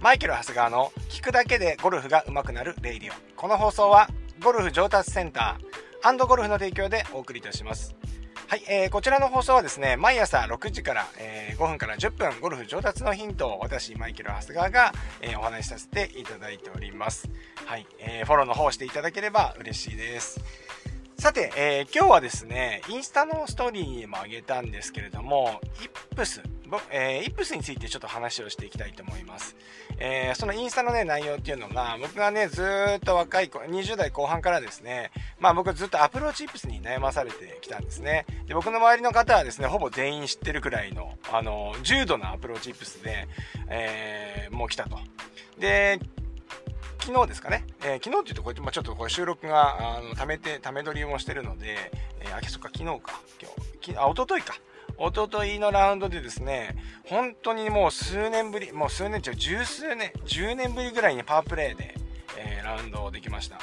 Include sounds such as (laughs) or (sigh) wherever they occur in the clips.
マイケル・長谷川の聞くだけでゴルフが上手くなる Radio。この放送はゴルフ上達センターゴルフの提供でお送りいたします。はい、えー、こちらの放送はですね、毎朝6時から、えー、5分から10分、ゴルフ上達のヒントを私、マイケル・長谷川が、えー、お話しさせていただいております。はい、えー、フォローの方していただければ嬉しいです。さて、えー、今日はですね、インスタのストーリーにもあげたんですけれども、イップス、えー、イップスについてちょっと話をしていきたいと思います。えー、そのインスタのね、内容っていうのが、僕がね、ずっと若い子、20代後半からですね、まあ僕ずっとアプローチイップスに悩まされてきたんですね。で、僕の周りの方はですね、ほぼ全員知ってるくらいの、あの、重度なアプローチイップスで、えー、もう来たと。で、昨日ですかね、えー、昨日って言うとこうやって、まあ、ちょっとこれ収録が、あの、ためて、ため撮りもしてるので、えー、あ、そっか、昨日か、今日、きあ、一昨日か。一昨日のラウンドでですね、本当にもう数年ぶり、もう数年中、十数年、10年ぶりぐらいにパワープレイで、えー、ラウンドできました。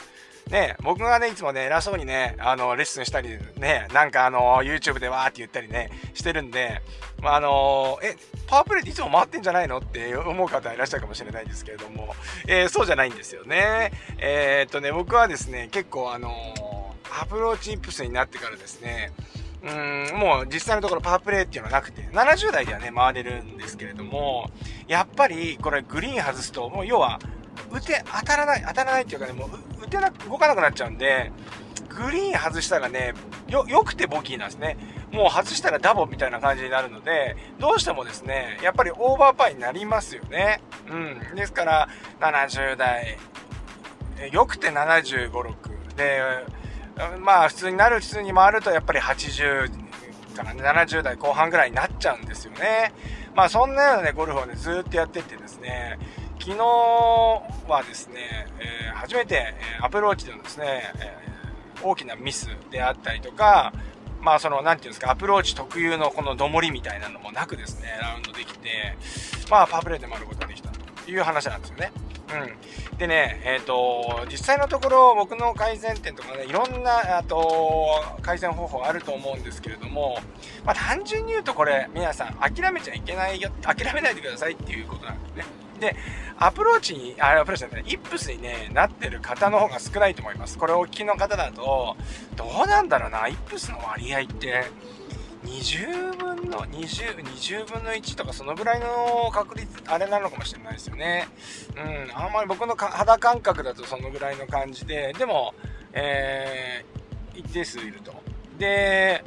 ね、僕がね、いつもね、偉そうにね、あの、レッスンしたり、ね、なんかあの、YouTube でわーって言ったりね、してるんで、まあ、あの、え、パワープレイっていつも回ってんじゃないのって思う方いらっしゃるかもしれないんですけれども、えー、そうじゃないんですよね。えー、っとね、僕はですね、結構あの、アプローチイップスになってからですね、うん、もう実際のところパープレーっていうのはなくて、70台ではね、回れるんですけれども、やっぱりこれグリーン外すと、もう要は、打て、当たらない、当たらないっていうかね、もう打てなく、動かなくなっちゃうんで、グリーン外したらね、よ、良くてボギーなんですね。もう外したらダボみたいな感じになるので、どうしてもですね、やっぱりオーバーパーになりますよね。うん。ですから、70代、よくて75、6で、まあ普通になる、普通に回るとやっぱり80から、70代後半ぐらいになっちゃうんですよね。まあそんなようなね、ゴルフをね、ずっとやってってですね、昨日はですね、えー、初めて、アプローチでのですね、えー、大きなミスであったりとか、まあその、なんていうんですか、アプローチ特有のこのどもりみたいなのもなくですね、ラウンドできて、まあパープレーで回ることができたという話なんですよね。うん。でね、えっ、ー、と、実際のところ僕の改善点とかね、いろんな、あと、改善方法あると思うんですけれども、まあ単純に言うとこれ、皆さん諦めちゃいけないよ、諦めないでくださいっていうことなんですね。で、アプローチに、あ、アプローチじゃない、イップスにね、なってる方の方が少ないと思います。これお聞きの方だと、どうなんだろうな、イップスの割合って、20分の20、20分の1とかそのぐらいの確率、あれなのかもしれないですよね。うん、あんまり僕の肌感覚だとそのぐらいの感じで、でも、えー、一定数いると。で、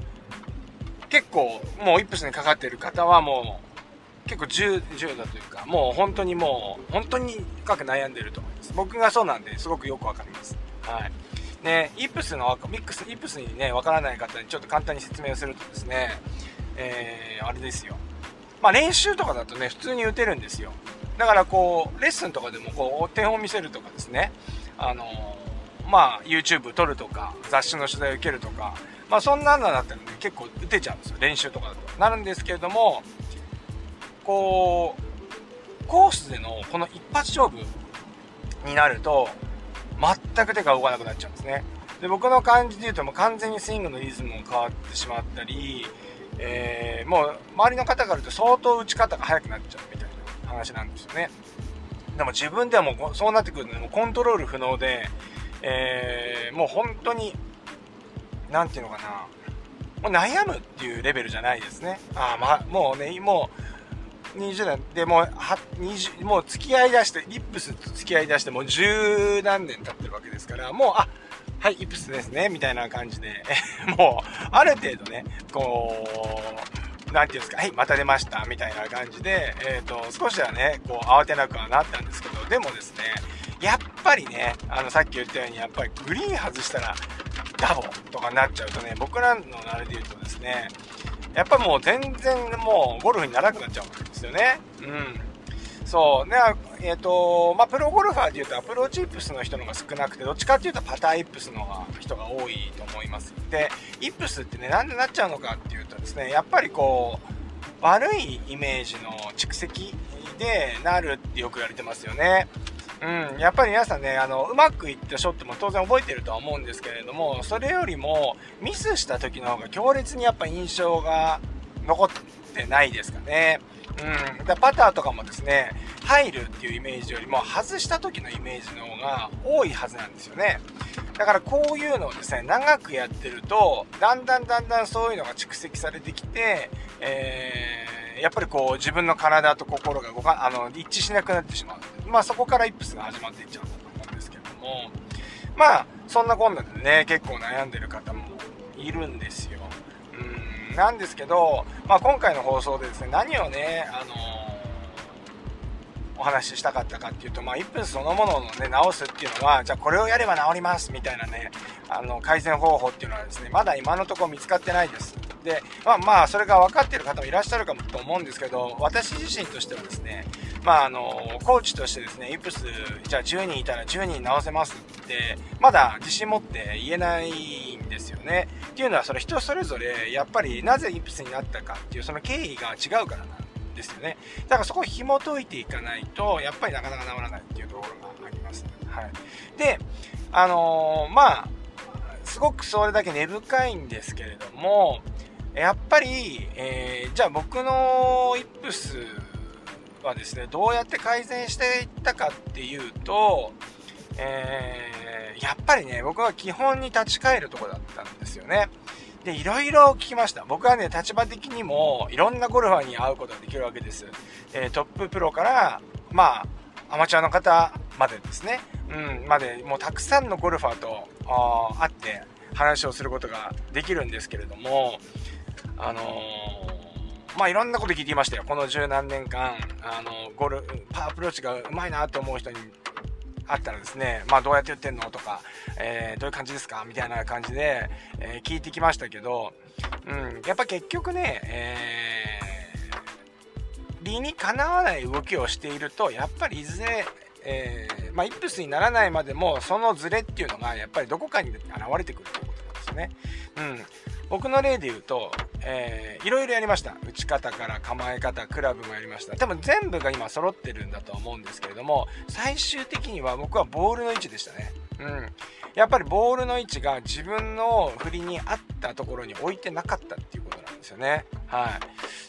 結構、もうイップスにかかってる方はもう、結構重重度というか、もう本当にもう、本当に深く悩んでると思います。僕がそうなんで、すごくよくわかります。はい。ね、イップスの、ミックス、イップスにね、わからない方にちょっと簡単に説明をするとですね、えー、あれですよ。まあ練習とかだとね、普通に打てるんですよ。だからこう、レッスンとかでもこう、点を見せるとかですね、あの、まあ YouTube 撮るとか、雑誌の取材を受けるとか、まあそんなのだったらね、結構打てちゃうんですよ。練習とかだと。なるんですけれども、こう、コースでのこの一発勝負になると、全く手が動かなくなっちゃうんですね。で、僕の感じで言うともう完全にスイングのリズムも変わってしまったり、えー、もう周りの方から言うと相当打ち方が速くなっちゃうみたいな話なんですよね。でも自分ではもうそうなってくると、ね、もうコントロール不能で、えー、もう本当に、なんていうのかな、もう悩むっていうレベルじゃないですね。あまあ、もうね、もう、20年。でもう20もう付き合いだしてイップスと付き合いだしてもう十何年経ってるわけですからもうあはいイップスですねみたいな感じで (laughs) もうある程度ねこうなんていうんですか、はい、また出ました、みたいな感じで、えっ、ー、と、少しはね、こう、慌てなくはなったんですけど、でもですね、やっぱりね、あの、さっき言ったように、やっぱりグリーン外したら、ダボとかになっちゃうとね、僕らのあれで言うとですね、やっぱもう全然もうゴルフにならなくなっちゃうんです。ですよね。うん。そう。ね、えっ、ー、と、まあ、プロゴルファーで言うとアプローチイップスの人のが少なくて、どっちかっていうとパターイップスの人が多いと思います。で、イップスってね、なんでなっちゃうのかっていうとですね、やっぱりこう、悪いイメージの蓄積でなるってよく言われてますよね。うん、やっぱり皆さんね、あの、うまくいったショットも当然覚えてるとは思うんですけれども、それよりも、ミスした時の方が強烈にやっぱ印象が残ってないですかね。うん、だパターとかもですね入るっていうイメージよりも外した時のイメージの方が多いはずなんですよね。だからこういうのをですね長くやってるとだんだんだんだんそういうのが蓄積されてきて、えー、やっぱりこう自分の体と心が動かあの一致しなくなってしまう。まあそこからイップスが始まっていっちゃうんだと思うんですけれども。まあそんなこんなでね結構悩んでる方もいるんですよ。なんですけど、まあ、今回の放送でですね何をね、あのー、お話ししたかったかっていうと、まあ、1分そのものをね直すっていうのはじゃあこれをやれば治りますみたいなねあの改善方法っていうのはですねまだ今のところ見つかってないです。でまあまあそれが分かっている方もいらっしゃるかもと思うんですけど私自身としてはですねまあ、あのコーチとしてですねイプスじゃあ10人いたら10人直せますってまだ自信持って言えないんですよね。っていうのはそれ人それぞれやっぱりなぜイプスになったかっていうその経緯が違うからなんですよね。だからそこを紐解いていかないとやっぱりなかなか治らないっていうところがあります、はい、であのー、まあすごくそれだけ根深いんですけれどもやっぱり、えー、じゃあ僕のイップスはですねどうやって改善していったかっていうと、えー、やっぱりね僕は基本に立ち返るとこだったんですよね。でいろいろ聞きました。僕はね立場的にもいろんなゴルファーに会うことができるわけです、えー、トッププロからまあアマチュアの方までですね、うん、までもうたくさんのゴルファーと会って話をすることができるんですけれどもあのーまあいろんなこと聞いていましたよ。この十何年間、あの、ゴル、パーアプローチがうまいなと思う人にあったらですね、まあどうやって言ってんのとか、えー、どういう感じですかみたいな感じで、えー、聞いてきましたけど、うん、やっぱ結局ね、えー、理にかなわない動きをしていると、やっぱりいずれ、えー、まあ、イップスにならないまでも、そのズレっていうのが、やっぱりどこかに現れてくるということなんですよね。うん。僕の例で言うと、えー、いろいろやりました。打ち方から構え方クラブもやりました。多分全部が今揃ってるんだと思うんですけれども最終的には僕はボールの位置でしたね。うん。やっぱりボールの位置が自分の振りに合ったところに置いてなかったっていうことなんですよね。はい。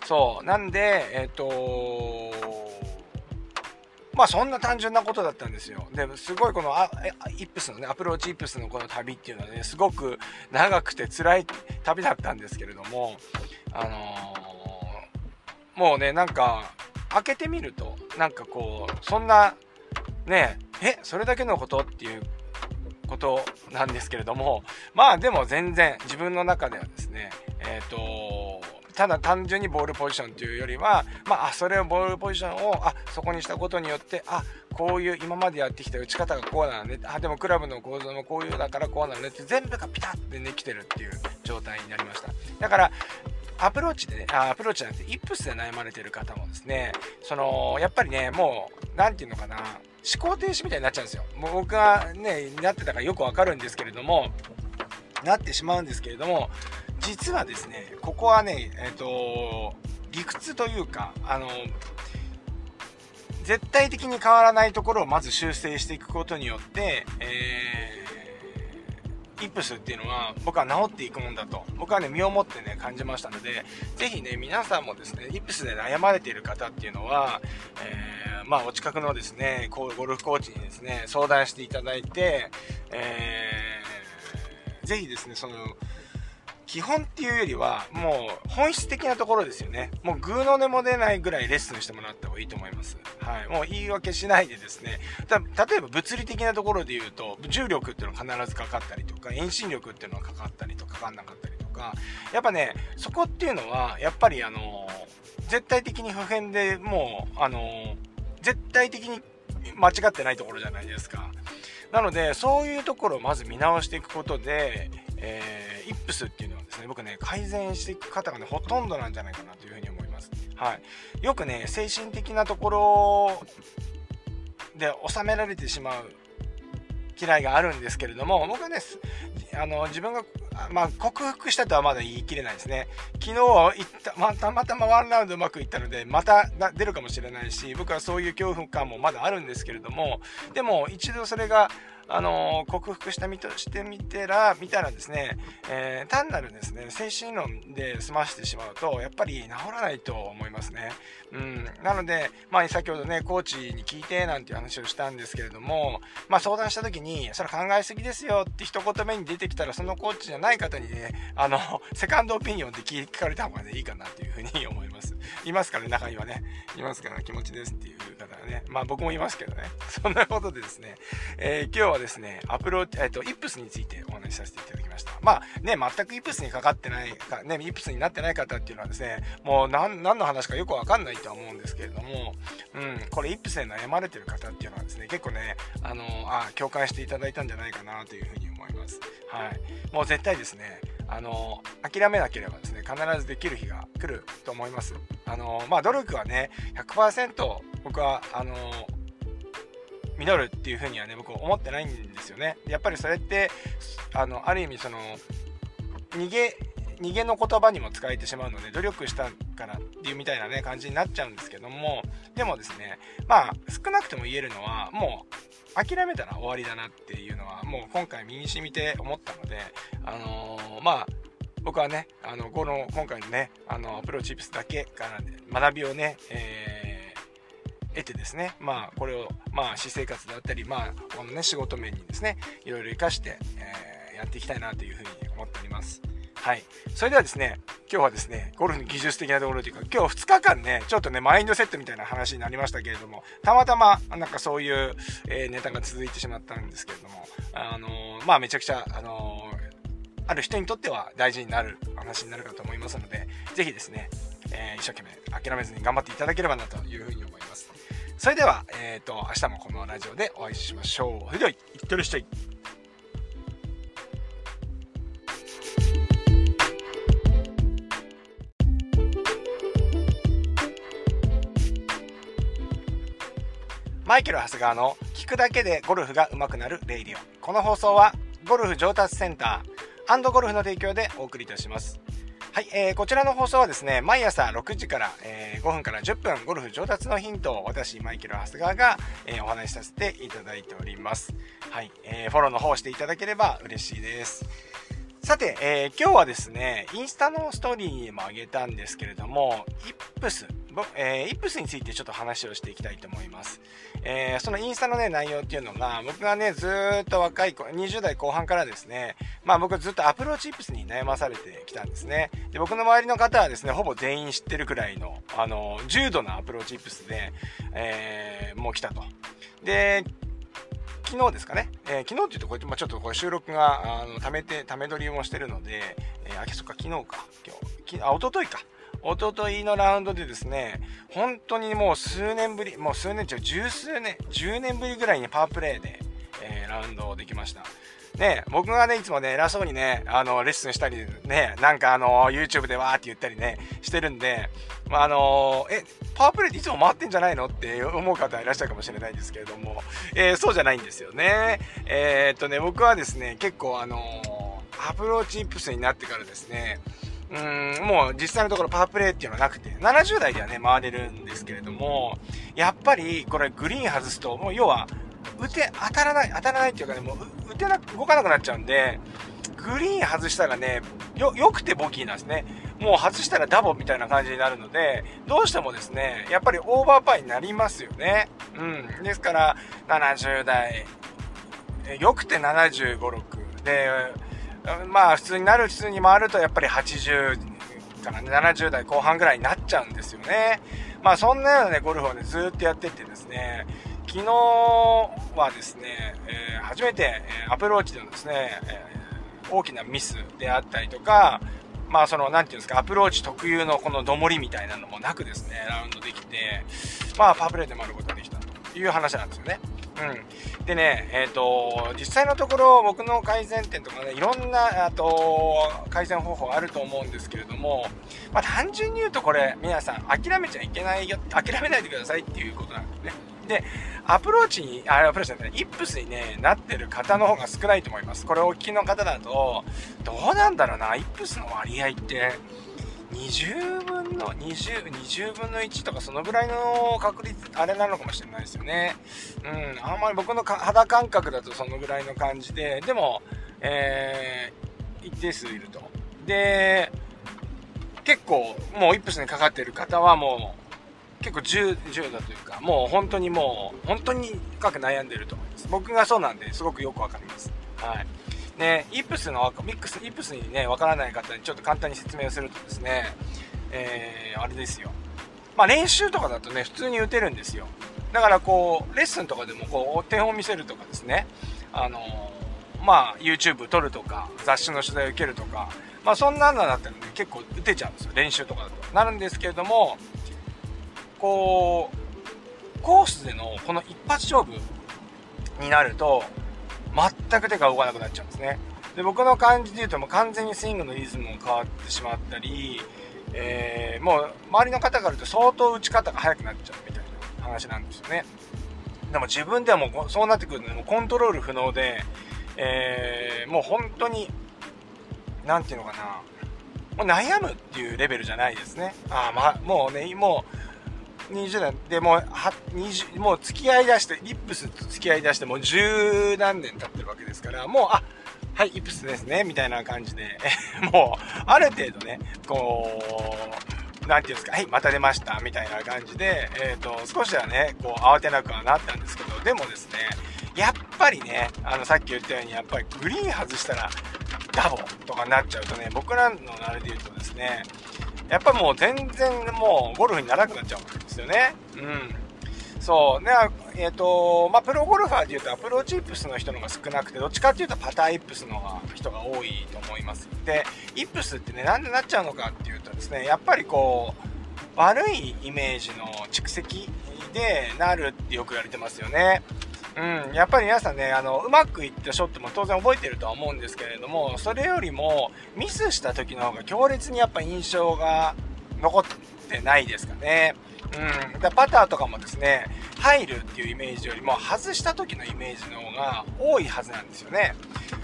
そう。なんでえっ、ー、とまあそんな単純なことだったんですよ。ですごいこのあイップスのね、アプローチイップスのこの旅っていうのはね、すごく長くて辛い旅だったんですけれども、あのー、もうね、なんか、開けてみると、なんかこう、そんな、ね、え、それだけのことっていうことなんですけれども、まあでも全然自分の中ではですね、えっ、ー、とただ単純にボールポジションというよりは、まあ、それをボールポジションをあそこにしたことによってあこういう今までやってきた打ち方がこうなのねあでもクラブの構造もこういうだからこうなのねって全部がピタッてねきてるっていう状態になりましただからアプローチでね、アプローチじゃなくて、イップスで悩まれてる方もですね、その、やっぱりね、もう、なんていうのかな、思考停止みたいになっちゃうんですよ。もう僕がね、なってたからよくわかるんですけれども、なってしまうんですけれども、実はですねここはねえっ、ー、と理屈というかあの絶対的に変わらないところをまず修正していくことによって、えー、イップスっていうのは僕は治っていくもんだと。僕はね身をもってね感じましたので是非ね皆さんもですねイップスで悩まれている方っていうのは、えー、まあお近くのですねゴルフコーチにですね相談していただいて、えー、ぜひですねその基本っていうよりは、もう本質的なところですよね。もうグーの音も出ないぐらいレッスンしてもらった方がいいと思います。はい。もう言い訳しないでですね。た例えば物理的なところで言うと、重力っていうのは必ずかかったりとか、遠心力っていうのはかかったりとか、かかんなかったりとか、やっぱね、そこっていうのは、やっぱりあの、絶対的に普遍でもう、あの、絶対的に間違ってないところじゃないですか。なので、そういうところをまず見直していくことで、えー、イップスっていうのはですね、僕ね、改善していく方がね、ほとんどなんじゃないかなというふうに思います。はい。よくね、精神的なところで収められてしまう嫌いがあるんですけれども、僕はね、あの、自分が、まあ、克服したとはまだ言い切れないですね。昨日は行った、ま、たまたまワンラウンドうまくいったので、また出るかもしれないし、僕はそういう恐怖感もまだあるんですけれども、でも一度それが、あの克服した身としてみてら見たらですね、えー、単なるですね精神論で済ましてしまうとやっぱり治らないと思いますね。うん、なので、まあ、先ほどねコーチに聞いてなんていう話をしたんですけれども、まあ、相談した時にそれ考えすぎですよって一言目に出てきたらそのコーチじゃない方にねあのセカンドオピニオンで聞かれた方がねいいかなというふうに思います。いますからね中にはねいますから気持ちですっていう方がねまあ僕もいますけどねそんなことでですね、えー、今日はですねアプローチ、えっ、ー、とイップスについてお話しさせていただきました。まあね全くイップスにかかってないかねイップスになってない方っていうのはですねもう何何の話かよくわかんないとは思うんですけれどもうんこれイップスで悩まれてる方っていうのはですね結構ねあのあ共感していただいたんじゃないかなというふうに思います。はい。もう絶対ですねあの諦めなければですね必ずできる日が来ると思います。あのまあ努力はね100%僕はあの実るっていうふうにはね僕思ってないんですよね。やっぱりそれってあのある意味その逃げ逃げの言葉にも使えてしまうので努力したからっていうみたいなね感じになっちゃうんですけどもでもですねまあ少なくとも言えるのはもう諦めたら終わりだなっていうのはもう今回身に染みて思ったのであのー、まあ僕はねあのこの今回のねあのアプローチップスだけから学びをね、えー、得てですねまあこれをまあ私生活であったりまあこのね仕事面にですねいろいろ活かして、えー、やっていきたいなというふうに思っておりますはい。それではですね、今日はですね、ゴルフの技術的なところというか、今日2日間ね、ちょっとね、マインドセットみたいな話になりましたけれども、たまたま、なんかそういう、えー、ネタが続いてしまったんですけれども、あのー、まあめちゃくちゃ、あのー、ある人にとっては大事になる話になるかと思いますので、ぜひですね、え一生懸命諦めずに頑張っていただければなというふうに思います。それでは、えっ、と、明日もこのラジオでお会いしましょう。それでは、いってらっしゃい。マイケル・長谷川の聞くだけでゴルフが上手くなる Radio。この放送はゴルフ上達センターゴルフの提供でお送りいたします。はい、えー、こちらの放送はですね、毎朝6時から、えー、5分から10分、ゴルフ上達のヒントを私、マイケル・長谷川が、えー、お話しさせていただいております。はい、えー、フォローの方していただければ嬉しいです。さて、えー、今日はですね、インスタのストーリーにもあげたんですけれども、イップス、僕えー、イップスについてちょっと話をしていきたいと思います。えー、そのインスタのね、内容っていうのが、僕がね、ずっと若い子、20代後半からですね、まあ僕ずっとアプローチイップスに悩まされてきたんですね。で、僕の周りの方はですね、ほぼ全員知ってるくらいの、あの、重度なアプローチイップスで、えー、もう来たと。で、昨日ですかね、えー、昨日っていうとこれ、まあ、ちょっとこれ収録があのためてため撮りもしてるので、えー、あそっか昨日か今日きあ一昨日か一昨日のラウンドでですね本当にもう数年ぶりもう数年中十数年10年ぶりぐらいにパワープレイで、えー、ラウンドできましたね、僕がね、いつもね、偉そうにね、あの、レッスンしたり、ね、なんかあの、YouTube でわーって言ったりね、してるんで、まあ、あのえ、パワープレイっていつも回ってんじゃないのって思う方いらっしゃるかもしれないですけれども、えー、そうじゃないんですよね。えー、っとね、僕はですね、結構あのアプローチイップスになってからですね、うん、もう実際のところパープレイっていうのはなくて、70代ではね、回れるんですけれども、やっぱりこれグリーン外すと、もう要は、打て、当たらない、当たらないっていうかね、もう打てなく、動かなくなっちゃうんで、グリーン外したらね、よ、良くてボギーなんですね。もう外したらダボみたいな感じになるので、どうしてもですね、やっぱりオーバーパーになりますよね。うん。ですから、70代、よくて75、6。で、まあ普通になる普通に回るとやっぱり80から、70代後半ぐらいになっちゃうんですよね。まあそんなようなね、ゴルフをね、ずっとやっててですね、昨日はですね、えー、初めて、アプローチでのですね、えー、大きなミスであったりとか、まあその、なんていうんですか、アプローチ特有のこのどもりみたいなのもなくですね、ラウンドできて、まあパープレイで回ることができたという話なんですよね。うん。でね、えっ、ー、と、実際のところ僕の改善点とかね、いろんな、あと、改善方法あると思うんですけれども、まあ単純に言うとこれ、皆さん諦めちゃいけないよ、諦めないでくださいっていうことなんですね。で、アプローチに、あ、アプローチじゃない、イップスにね、なってる方の方が少ないと思います。これお聞きの方だと、どうなんだろうな、イップスの割合って、20分の20、20分の1とかそのぐらいの確率、あれなのかもしれないですよね。うん、あんまり僕の肌感覚だとそのぐらいの感じで、でも、えー、一定数いると。で、結構もうイップスにかかってる方はもう結構重重度というかもう本当にもう本当に深く悩んでると思います僕がそうなんですごくよくわかりますはいねイップスのミックスイップスにねわからない方にちょっと簡単に説明をするとですねえー、あれですよまあ練習とかだとね普通に打てるんですよだからこうレッスンとかでもこうお手本見せるとかですねあのー、まあ YouTube 撮るとか雑誌の取材を受けるとかまあそんなのだったらね、結構打てちゃうんですよ。練習とかだと。なるんですけれども、こう、コースでのこの一発勝負になると、全く手が動かなくなっちゃうんですね。で、僕の感じで言うともう完全にスイングのリズムも変わってしまったり、えー、もう周りの方から言うと相当打ち方が速くなっちゃうみたいな話なんですよね。でも自分ではもうそうなってくると、もうコントロール不能で、えー、もう本当に何て言うのかな、もう悩むっていうレベルじゃないですね。あまあ、もうね、もう、20代でもう、20、もう付き合いだして、リップスと付き合いだしてもう十何年経ってるわけですから、もう、あ、はい、イプスですね、みたいな感じで、(laughs) もう、ある程度ね、こう、なんていうんですか、はい、また出ました、みたいな感じで、えっ、ー、と、少しはね、こう、慌てなくはなったんですけど、でもですね、やっぱりね、あの、さっき言ったように、やっぱりグリーン外したら、ダボとかになっちゃうとね、僕らのあれで言うとですね、やっぱもう全然もうゴルフにならなくなっちゃうですよね。うん。そうね、えっ、ー、と、まあ、プロゴルファーで言うとアプローチイップスの人の方が少なくて、どっちかっていうとパターイップスの人が多いと思います。で、イップスってね、なんでなっちゃうのかっていうとですね、やっぱりこう、悪いイメージの蓄積でなるってよく言われてますよね。うん、やっぱり皆さんね、あの、うまくいったショットも当然覚えてるとは思うんですけれども、それよりも、ミスした時の方が強烈にやっぱ印象が残ってないですかね。うん、だパターとかもですね、入るっていうイメージよりも、外した時のイメージの方が多いはずなんですよね。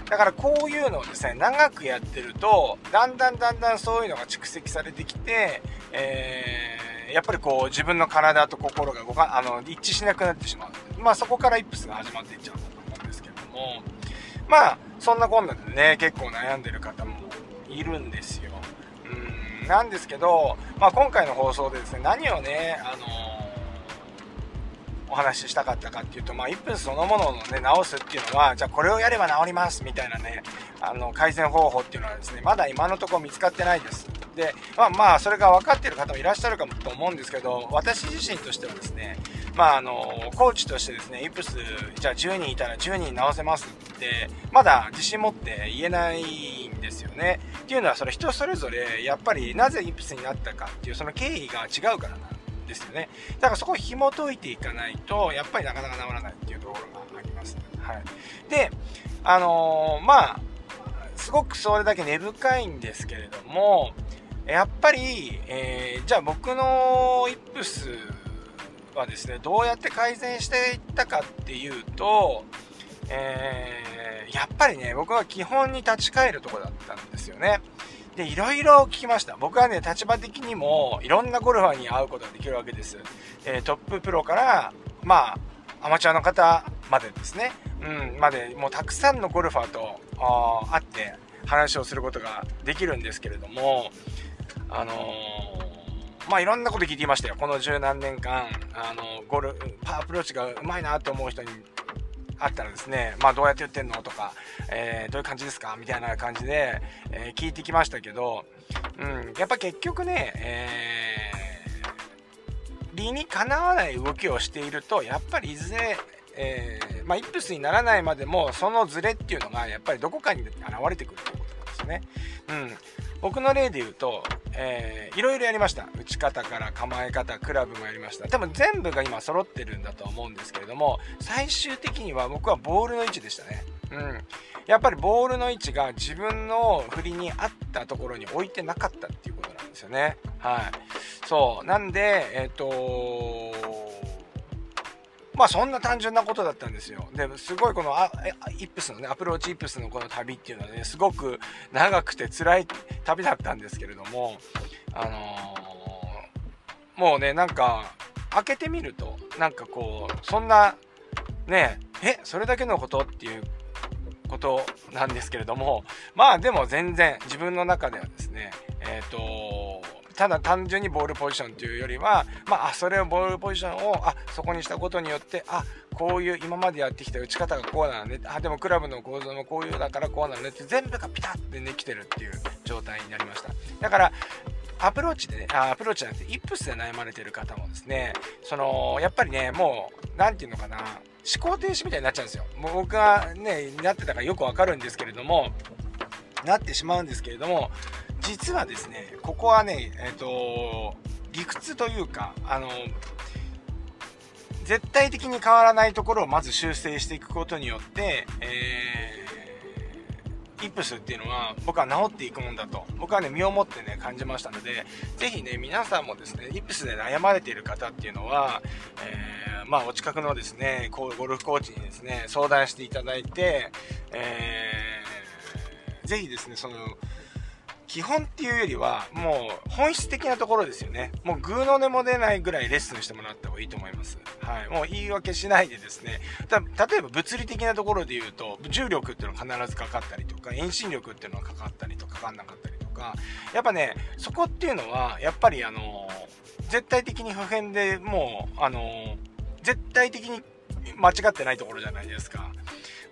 だからこういうのをですね、長くやってると、だんだんだんだんそういうのが蓄積されてきて、えーやっぱりこう自分の体と心が動かあの一致しなくなってしまう。まあそこからイップスが始まっていっちゃうんだと思うんですけれども。まあそんなこんなでね結構悩んでる方もいるんですよ。なんですけど、まあ、今回の放送でですね何をねあのお話ししたかったかっていうと、まあ、1分そのもののね、直すっていうのは、じゃあこれをやれば治りますみたいなね、あの、改善方法っていうのはですね、まだ今のところ見つかってないです。で、まあまあ、それが分かっている方もいらっしゃるかもと思うんですけど、私自身としてはですね、まああの、コーチとしてですね、イプス、じゃあ10人いたら10人直せますって、まだ自信持って言えないんですよね。っていうのは、それ人それぞれ、やっぱりなぜイプスになったかっていう、その経緯が違うからなんですよね。だからそこを紐解いていかないと、やっぱりなかなか治らないっていうところがあります。はい。で、あのー、まあ、すごくそれだけ根深いんですけれども、やっぱり、えー、じゃあ僕のイップスはですね、どうやって改善していったかっていうと、えー、やっぱりね、僕は基本に立ち返るとこだったんですよね。で、いろいろ聞きました。僕はね、立場的にも、いろんなゴルファーに会うことができるわけです。えー、トッププロから、まあ、アマチュアの方までですね、うん、まで、もうたくさんのゴルファーと会って話をすることができるんですけれども、あのー、まあいろんなこと聞いていましたよ。この十何年間、あのゴルファーアプローチがうまいなと思う人にあったらですね、まあどうやって打ってんのとか、えー、どういう感じですか？みたいな感じで、えー、聞いてきましたけど、うん、やっぱ結局ね、えー、理にかなわない動きをしていると、やっぱりいずれ、えー、まあ、イップスにならないまでも、そのズレっていうのが、やっぱりどこかに現れてくるということなんですよね。うん。僕の例で言うと、えー、いろいろやりました。打ち方から構え方、クラブもやりました。多分全部が今揃ってるんだと思うんですけれども、最終的には僕はボールの位置でしたね。うん。やっぱりボールの位置が自分の振りに合ったところに置いてなかったっていうことなんですよね。はい。そう。なんで、えっ、ー、とまあそんな単純なことだったんですよ。ですごいこのあイップスのねアプローチイップスのこの旅っていうのはねすごく長くて辛い旅だったんですけれどもあのー、もうねなんか開けてみるとなんかこうそんなねえそれだけのことっていうことなんですけれどもまあでも全然自分の中ではですねえっ、ー、とただ単純にボールポジションというよりは、まあ、それをボールポジションをあそこにしたことによってあこういう今までやってきた打ち方がこうなのねあでもクラブの構造もこういうだからこうなのねって全部がピタッてねきてるっていう状態になりましただからアプローチでね、あアプローチじゃなくて、イップスで悩まれてる方もですね、その、やっぱりね、もう、何て言うのかな、思考停止みたいになっちゃうんですよ。もう僕がね、なってたからよくわかるんですけれども、なってしまうんですけれども、実はですね、ここはね、えっ、ー、と、理屈というか、あの、絶対的に変わらないところをまず修正していくことによって、えー、イップスっていうのは僕は治っていくもんだと。僕はね身をもってね感じましたので是非ね皆さんもですねイップスで悩まれている方っていうのは、えー、まあお近くのですねゴルフコーチにですね相談していただいて、えー、ぜひですねその基本っていうよりはもう本質的なところですよね。もうグーの音も出ないぐらいレッスンしてもらった方がいいと思います。はい。もう言い訳しないでですね。た例えば物理的なところで言うと重力っていうのは必ずかかったりとか遠心力っていうのはかかったりとかかかんなかったりとか。やっぱねそこっていうのはやっぱりあの絶対的に普遍でもうあの絶対的に間違ってないところじゃないですか。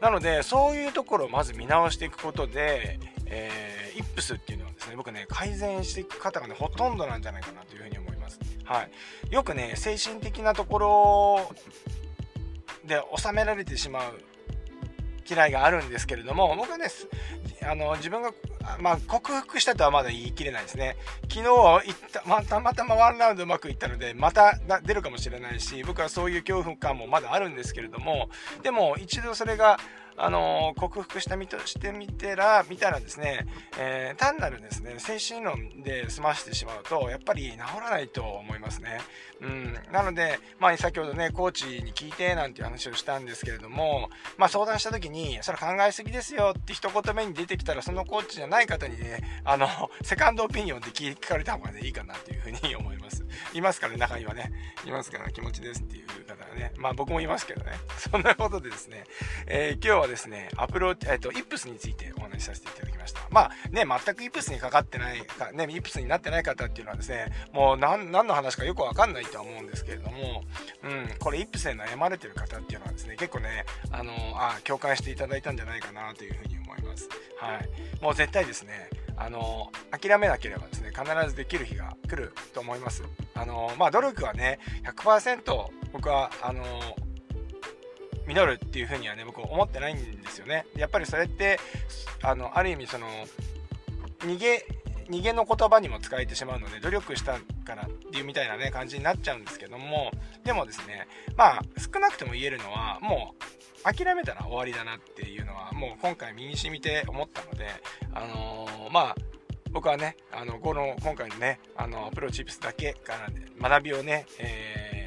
なのでそういうところをまず見直していくことで、えー、イップスっていうのはですね僕ね改善していく方がねほとんどなんじゃないかなというふうに思いますはいよくね精神的なところで収められてしまう嫌いがあるんですけれども僕はねあの自分がまあ、克服したとはまだ言い切れないですね。昨日行った、またまたまワンラウンドうまくいったので、また出るかもしれないし、僕はそういう恐怖感もまだあるんですけれども、でも一度それがあの克服した身としてみてら見たらですね、えー、単なるですね精神論で済ましてしまうとやっぱり治らないと思いますね。うん、なので、まあ、先ほどねコーチに聞いてなんていう話をしたんですけれども、まあ、相談した時にそれ考えすぎですよって一言目に出てきたらそのコーチじゃない方にねあのセカンドオピニオンで聞かれた方がねいいかなというふうに思います。いますから中にはねいますから気持ちですっていう方がねまあ僕もいますけどねそんなことでですね、えー、今日はですね、アプローチ、えっと、イップスについてお話しさせていただきました。まあね、全くイップスにかかってないか、ね、イップスになってない方っていうのはですね、もう何何の話かよくわかんないとは思うんですけれども、うん、これイップスで悩まれてる方っていうのはですね、結構ね、あの、あ、共感していただいたんじゃないかなというふうに思います。はい。もう絶対ですね、あの諦めなければですね必ずできる日が来ると思いますあのまあ努力はね100%僕はあの実るっていうふうにはね僕思ってないんですよね。やっぱりそれってあのある意味その逃げ逃げの言葉にも使えてしまうので努力したからっていうみたいなね感じになっちゃうんですけどもでもですねまあ少なくても言えるのはもう諦めたら終わりだなっていうのはもう今回身に染みて思ったのであのー、まあ僕はねあのこの今回のねあのプロチップスだけから学びをね、えー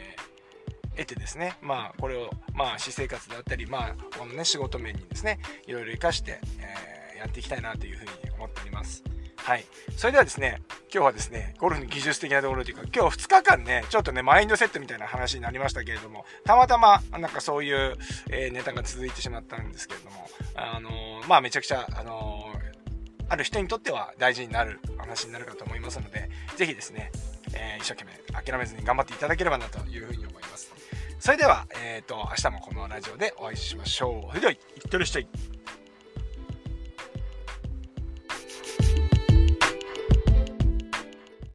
得てですね、まあ、これを、まあ、私生活であったり、まあ、このね、仕事面にですね、いろいろ活かして、えー、やっていきたいなというふうに思っております。はい。それではですね、今日はですね、ゴルフの技術的なところというか、今日2日間ね、ちょっとね、マインドセットみたいな話になりましたけれども、たまたま、なんかそういう、えー、ネタが続いてしまったんですけれども、あのー、まあ、めちゃくちゃ、あのある人にとっては大事になる話になるかと思いますので、ぜひですね、え、一生懸命諦めずに頑張っていただければなというふうに思います。それでは、えっ、ー、と、明日もこのラジオでお会いしましょう。それでは、いってらっしゃい。